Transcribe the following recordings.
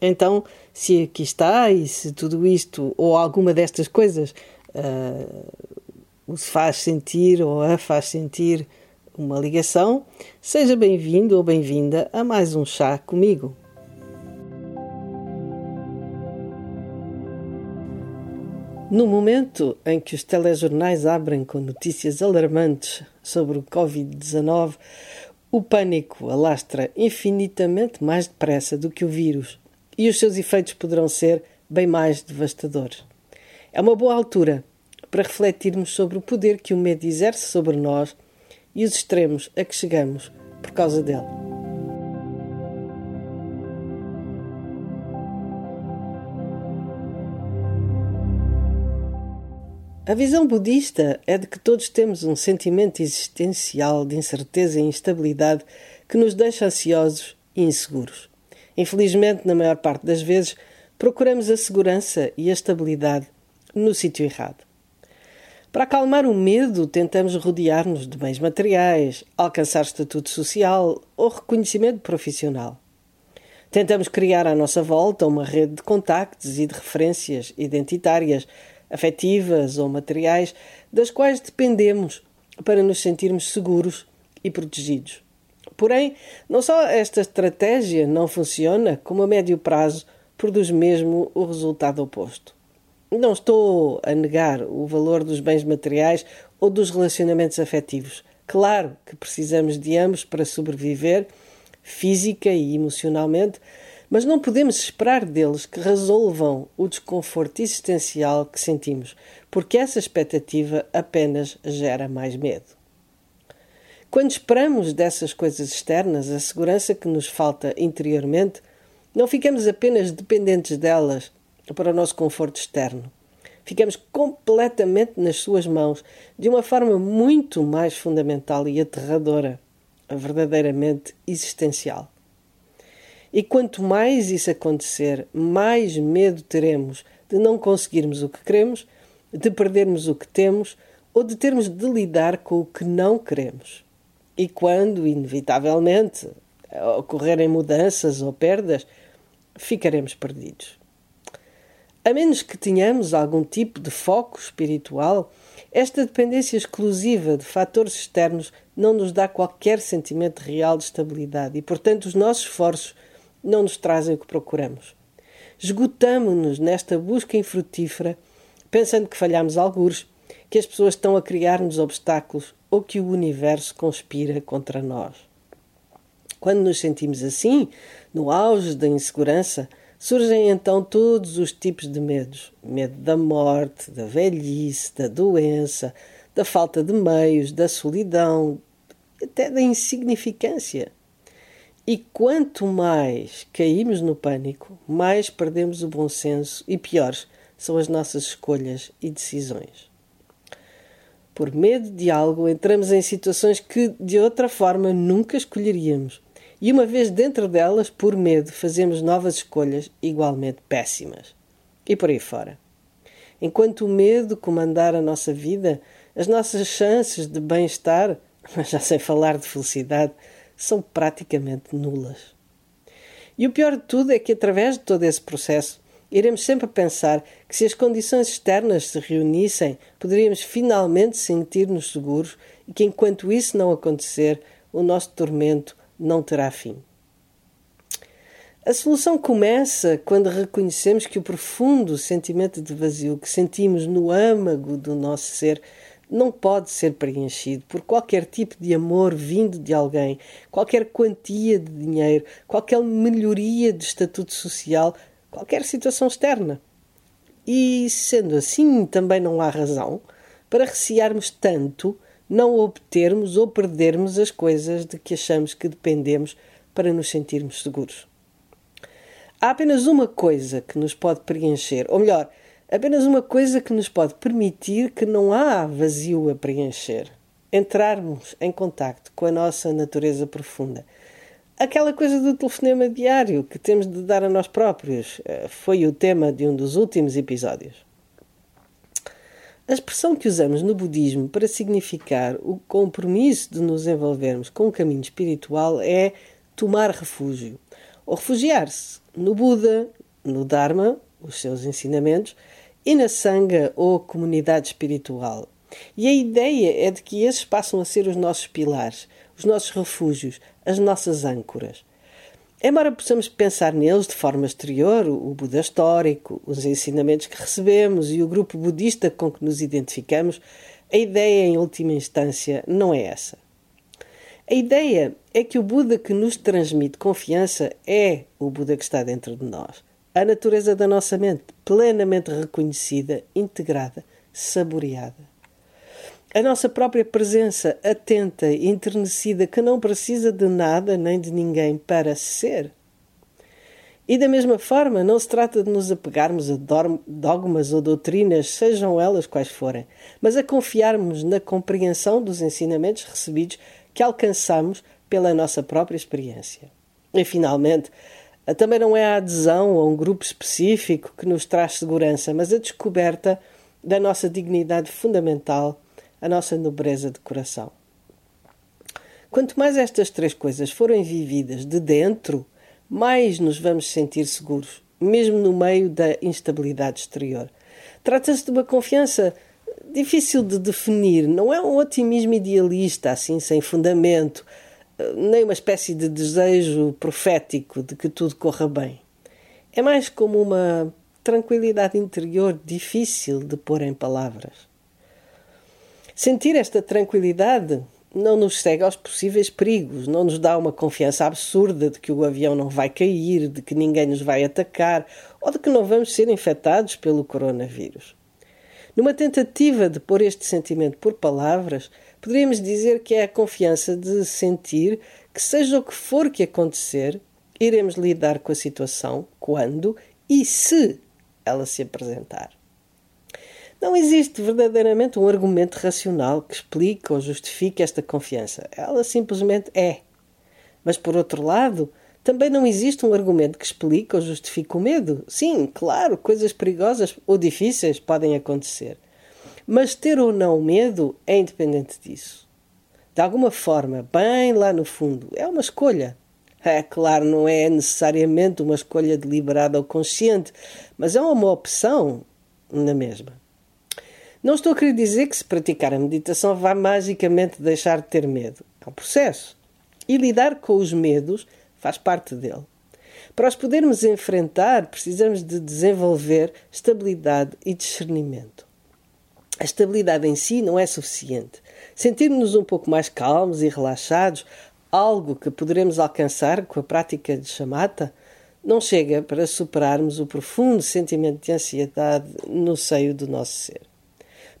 Então, se aqui está e se tudo isto ou alguma destas coisas uh, o faz sentir ou a faz sentir uma ligação, seja bem-vindo ou bem-vinda a mais um chá comigo. No momento em que os telejornais abrem com notícias alarmantes sobre o Covid-19, o pânico alastra infinitamente mais depressa do que o vírus e os seus efeitos poderão ser bem mais devastadores. É uma boa altura para refletirmos sobre o poder que o medo exerce sobre nós e os extremos a que chegamos por causa dele. A visão budista é de que todos temos um sentimento existencial de incerteza e instabilidade que nos deixa ansiosos e inseguros. Infelizmente, na maior parte das vezes, procuramos a segurança e a estabilidade no sítio errado. Para acalmar o medo, tentamos rodear-nos de bens materiais, alcançar estatuto social ou reconhecimento profissional. Tentamos criar à nossa volta uma rede de contactos e de referências identitárias afetivas ou materiais, das quais dependemos para nos sentirmos seguros e protegidos. Porém, não só esta estratégia não funciona, como a médio prazo produz mesmo o resultado oposto. Não estou a negar o valor dos bens materiais ou dos relacionamentos afetivos. Claro que precisamos de ambos para sobreviver, física e emocionalmente, mas não podemos esperar deles que resolvam o desconforto existencial que sentimos, porque essa expectativa apenas gera mais medo. Quando esperamos dessas coisas externas a segurança que nos falta interiormente, não ficamos apenas dependentes delas para o nosso conforto externo. Ficamos completamente nas suas mãos, de uma forma muito mais fundamental e aterradora, verdadeiramente existencial. E quanto mais isso acontecer, mais medo teremos de não conseguirmos o que queremos, de perdermos o que temos ou de termos de lidar com o que não queremos. E quando, inevitavelmente, ocorrerem mudanças ou perdas, ficaremos perdidos. A menos que tenhamos algum tipo de foco espiritual, esta dependência exclusiva de fatores externos não nos dá qualquer sentimento real de estabilidade e, portanto, os nossos esforços não nos trazem o que procuramos. Esgotamo-nos nesta busca infrutífera, pensando que falhamos algures, que as pessoas estão a criar-nos obstáculos ou que o universo conspira contra nós. Quando nos sentimos assim, no auge da insegurança, surgem então todos os tipos de medos: medo da morte, da velhice, da doença, da falta de meios, da solidão, até da insignificância. E quanto mais caímos no pânico, mais perdemos o bom senso e piores são as nossas escolhas e decisões. Por medo de algo, entramos em situações que de outra forma nunca escolheríamos. E uma vez dentro delas, por medo, fazemos novas escolhas igualmente péssimas. E por aí fora. Enquanto o medo comandar a nossa vida, as nossas chances de bem-estar, mas já sem falar de felicidade, são praticamente nulas. E o pior de tudo é que, através de todo esse processo, iremos sempre pensar que se as condições externas se reunissem, poderíamos finalmente sentir-nos seguros e que, enquanto isso não acontecer, o nosso tormento não terá fim. A solução começa quando reconhecemos que o profundo sentimento de vazio que sentimos no âmago do nosso ser não pode ser preenchido por qualquer tipo de amor vindo de alguém, qualquer quantia de dinheiro, qualquer melhoria de estatuto social, qualquer situação externa. E, sendo assim, também não há razão para recearmos tanto não obtermos ou perdermos as coisas de que achamos que dependemos para nos sentirmos seguros. Há apenas uma coisa que nos pode preencher, ou melhor, apenas uma coisa que nos pode permitir que não há vazio a preencher. Entrarmos em contacto com a nossa natureza profunda. Aquela coisa do telefonema diário que temos de dar a nós próprios eh, foi o tema de um dos últimos episódios. A expressão que usamos no budismo para significar o compromisso de nos envolvermos com o caminho espiritual é tomar refúgio, ou refugiar-se no Buda, no Dharma, os seus ensinamentos, e na Sangha, ou comunidade espiritual. E a ideia é de que esses passam a ser os nossos pilares, os nossos refúgios, as nossas âncoras. Embora possamos pensar neles de forma exterior, o Buda histórico, os ensinamentos que recebemos e o grupo budista com que nos identificamos, a ideia, em última instância, não é essa. A ideia é que o Buda que nos transmite confiança é o Buda que está dentro de nós. A natureza da nossa mente, plenamente reconhecida, integrada, saboreada a nossa própria presença atenta e enternecida que não precisa de nada nem de ninguém para ser. E da mesma forma, não se trata de nos apegarmos a dogmas ou doutrinas, sejam elas quais forem, mas a confiarmos na compreensão dos ensinamentos recebidos que alcançamos pela nossa própria experiência. E, finalmente, também não é a adesão a um grupo específico que nos traz segurança, mas a descoberta da nossa dignidade fundamental a nossa nobreza de coração. Quanto mais estas três coisas forem vividas de dentro, mais nos vamos sentir seguros, mesmo no meio da instabilidade exterior. Trata-se de uma confiança difícil de definir, não é um otimismo idealista, assim, sem fundamento, nem uma espécie de desejo profético de que tudo corra bem. É mais como uma tranquilidade interior difícil de pôr em palavras. Sentir esta tranquilidade não nos cega aos possíveis perigos, não nos dá uma confiança absurda de que o avião não vai cair, de que ninguém nos vai atacar ou de que não vamos ser infectados pelo coronavírus. Numa tentativa de pôr este sentimento por palavras, poderíamos dizer que é a confiança de sentir que, seja o que for que acontecer, iremos lidar com a situação quando e se ela se apresentar. Não existe verdadeiramente um argumento racional que explique ou justifique esta confiança. Ela simplesmente é. Mas, por outro lado, também não existe um argumento que explique ou justifique o medo. Sim, claro, coisas perigosas ou difíceis podem acontecer. Mas ter ou não medo é independente disso. De alguma forma, bem lá no fundo, é uma escolha. É claro, não é necessariamente uma escolha deliberada ou consciente, mas é uma opção na mesma. Não estou a querer dizer que se praticar a meditação vá magicamente deixar de ter medo. É um processo. E lidar com os medos faz parte dele. Para os podermos enfrentar, precisamos de desenvolver estabilidade e discernimento. A estabilidade em si não é suficiente. Sentirmos-nos um pouco mais calmos e relaxados, algo que poderemos alcançar com a prática de chamata, não chega para superarmos o profundo sentimento de ansiedade no seio do nosso ser.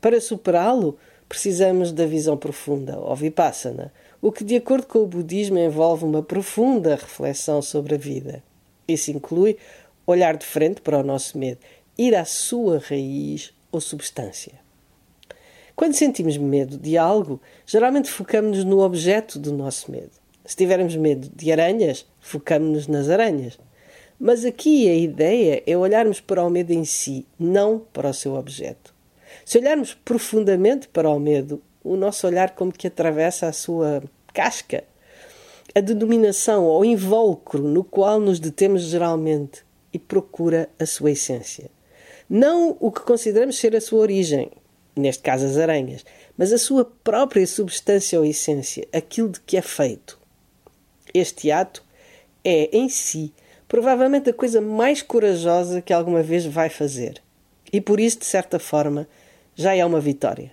Para superá-lo, precisamos da visão profunda, ou vipassana, o que, de acordo com o budismo, envolve uma profunda reflexão sobre a vida. Isso inclui olhar de frente para o nosso medo, ir à sua raiz ou substância. Quando sentimos medo de algo, geralmente focamos-nos no objeto do nosso medo. Se tivermos medo de aranhas, focamos-nos nas aranhas. Mas aqui a ideia é olharmos para o medo em si, não para o seu objeto. Se olharmos profundamente para o medo, o nosso olhar como que atravessa a sua casca, a denominação ou invólucro no qual nos detemos geralmente e procura a sua essência. Não o que consideramos ser a sua origem, neste caso as aranhas, mas a sua própria substância ou essência, aquilo de que é feito. Este ato é, em si, provavelmente a coisa mais corajosa que alguma vez vai fazer. E por isso, de certa forma, já é uma vitória.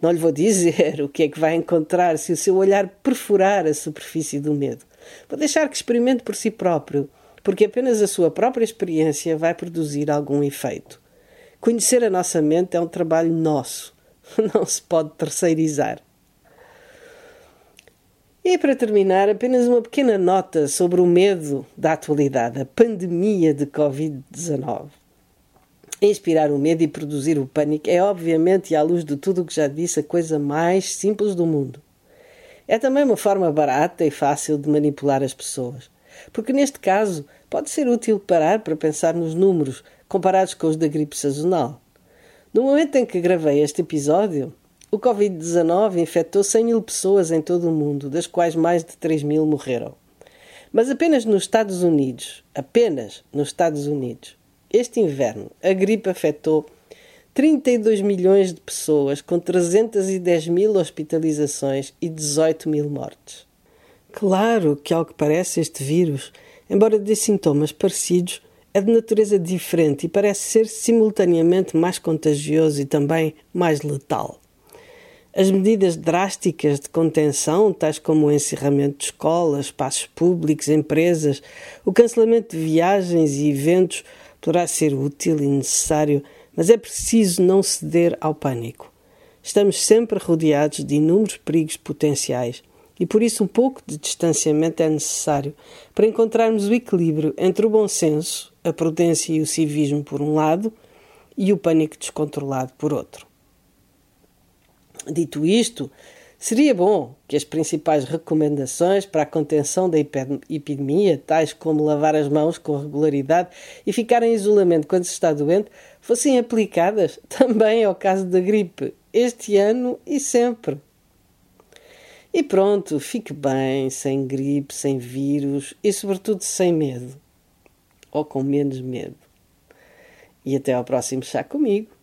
Não lhe vou dizer o que é que vai encontrar se o seu olhar perfurar a superfície do medo. Vou deixar que experimente por si próprio, porque apenas a sua própria experiência vai produzir algum efeito. Conhecer a nossa mente é um trabalho nosso, não se pode terceirizar. E para terminar, apenas uma pequena nota sobre o medo da atualidade, a pandemia de Covid-19. Inspirar o medo e produzir o pânico é, obviamente, e à luz de tudo o que já disse, a coisa mais simples do mundo. É também uma forma barata e fácil de manipular as pessoas, porque neste caso pode ser útil parar para pensar nos números comparados com os da gripe sazonal. No momento em que gravei este episódio, o Covid-19 infectou 100 mil pessoas em todo o mundo, das quais mais de 3 mil morreram. Mas apenas nos Estados Unidos, apenas nos Estados Unidos, este inverno, a gripe afetou 32 milhões de pessoas, com 310 mil hospitalizações e 18 mil mortes. Claro que, ao que parece, este vírus, embora dê sintomas parecidos, é de natureza diferente e parece ser simultaneamente mais contagioso e também mais letal. As medidas drásticas de contenção, tais como o encerramento de escolas, espaços públicos, empresas, o cancelamento de viagens e eventos, poderá ser útil e necessário, mas é preciso não ceder ao pânico. Estamos sempre rodeados de inúmeros perigos potenciais e por isso um pouco de distanciamento é necessário para encontrarmos o equilíbrio entre o bom senso a prudência e o civismo por um lado e o pânico descontrolado por outro. Dito isto, seria bom que as principais recomendações para a contenção da epidemia, tais como lavar as mãos com regularidade e ficar em isolamento quando se está doente, fossem aplicadas também ao caso da gripe, este ano e sempre. E pronto, fique bem, sem gripe, sem vírus e, sobretudo, sem medo ou com menos medo. E até ao próximo chá comigo.